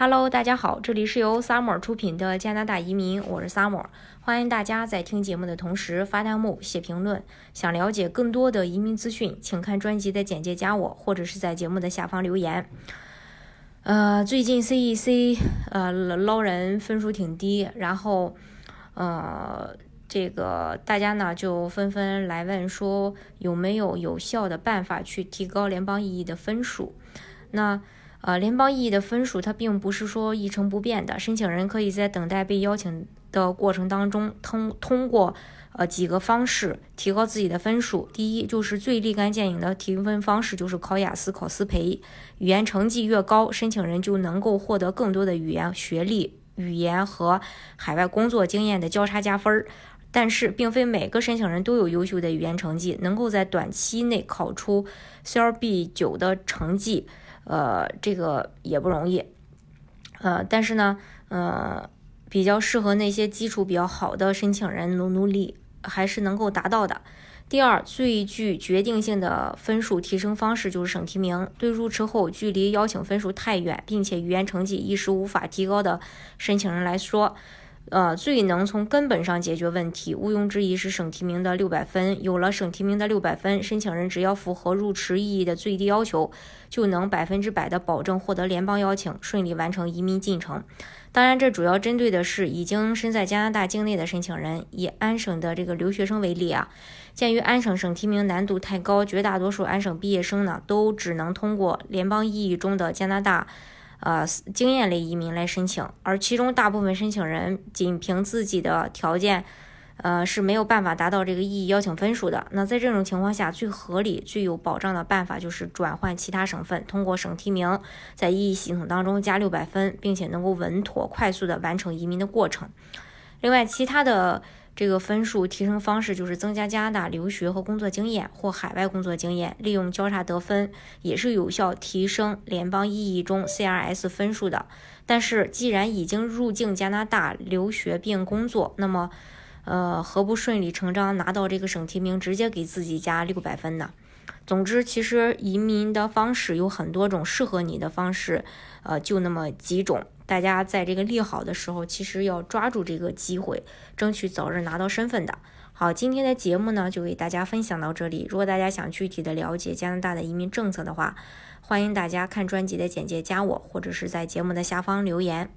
Hello，大家好，这里是由 Summer 出品的加拿大移民，我是 Summer，欢迎大家在听节目的同时发弹幕、写评论。想了解更多的移民资讯，请看专辑的简介加我，或者是在节目的下方留言。呃，最近 CEC 呃捞人分数挺低，然后呃这个大家呢就纷纷来问说有没有有效的办法去提高联邦意义的分数？那呃，联邦意义的分数它并不是说一成不变的，申请人可以在等待被邀请的过程当中，通通过呃几个方式提高自己的分数。第一，就是最立竿见影的提分方式，就是考雅思、考思培。语言成绩越高，申请人就能够获得更多的语言学历、语言和海外工作经验的交叉加分儿。但是，并非每个申请人都有优秀的语言成绩，能够在短期内考出 CLB 九的成绩。呃，这个也不容易，呃，但是呢，呃，比较适合那些基础比较好的申请人努努力，还是能够达到的。第二，最具决定性的分数提升方式就是省提名。对入池后距离邀请分数太远，并且语言成绩一时无法提高的申请人来说。呃，最能从根本上解决问题，毋庸置疑是省提名的六百分。有了省提名的六百分，申请人只要符合入池意义的最低要求，就能百分之百的保证获得联邦邀请，顺利完成移民进程。当然，这主要针对的是已经身在加拿大境内的申请人。以安省的这个留学生为例啊，鉴于安省省提名难度太高，绝大多数安省毕业生呢，都只能通过联邦意义中的加拿大。呃，经验类移民来申请，而其中大部分申请人仅凭自己的条件，呃是没有办法达到这个意义邀请分数的。那在这种情况下，最合理、最有保障的办法就是转换其他省份，通过省提名，在意义系统当中加六百分，并且能够稳妥、快速的完成移民的过程。另外，其他的。这个分数提升方式就是增加加拿大留学和工作经验或海外工作经验，利用交叉得分也是有效提升联邦意义中 CRS 分数的。但是，既然已经入境加拿大留学并工作，那么，呃，何不顺理成章拿到这个省提名，直接给自己加六百分呢？总之，其实移民的方式有很多种，适合你的方式，呃，就那么几种。大家在这个利好的时候，其实要抓住这个机会，争取早日拿到身份的。好，今天的节目呢，就给大家分享到这里。如果大家想具体的了解加拿大的移民政策的话，欢迎大家看专辑的简介，加我，或者是在节目的下方留言。